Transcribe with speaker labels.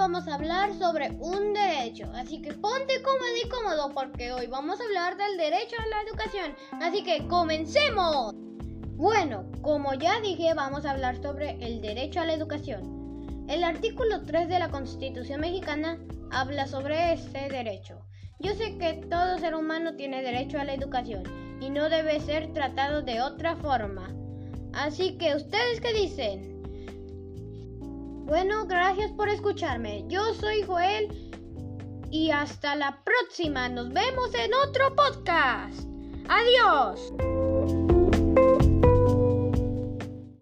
Speaker 1: vamos a hablar sobre un derecho, así que ponte cómodo y cómodo porque hoy vamos a hablar del derecho a la educación. Así que comencemos. Bueno, como ya dije, vamos a hablar sobre el derecho a la educación. El artículo 3 de la Constitución mexicana habla sobre ese derecho. Yo sé que todo ser humano tiene derecho a la educación y no debe ser tratado de otra forma. Así que, ¿ustedes qué dicen? Bueno, gracias por escucharme. Yo soy Joel y hasta la próxima. Nos vemos en otro podcast. Adiós.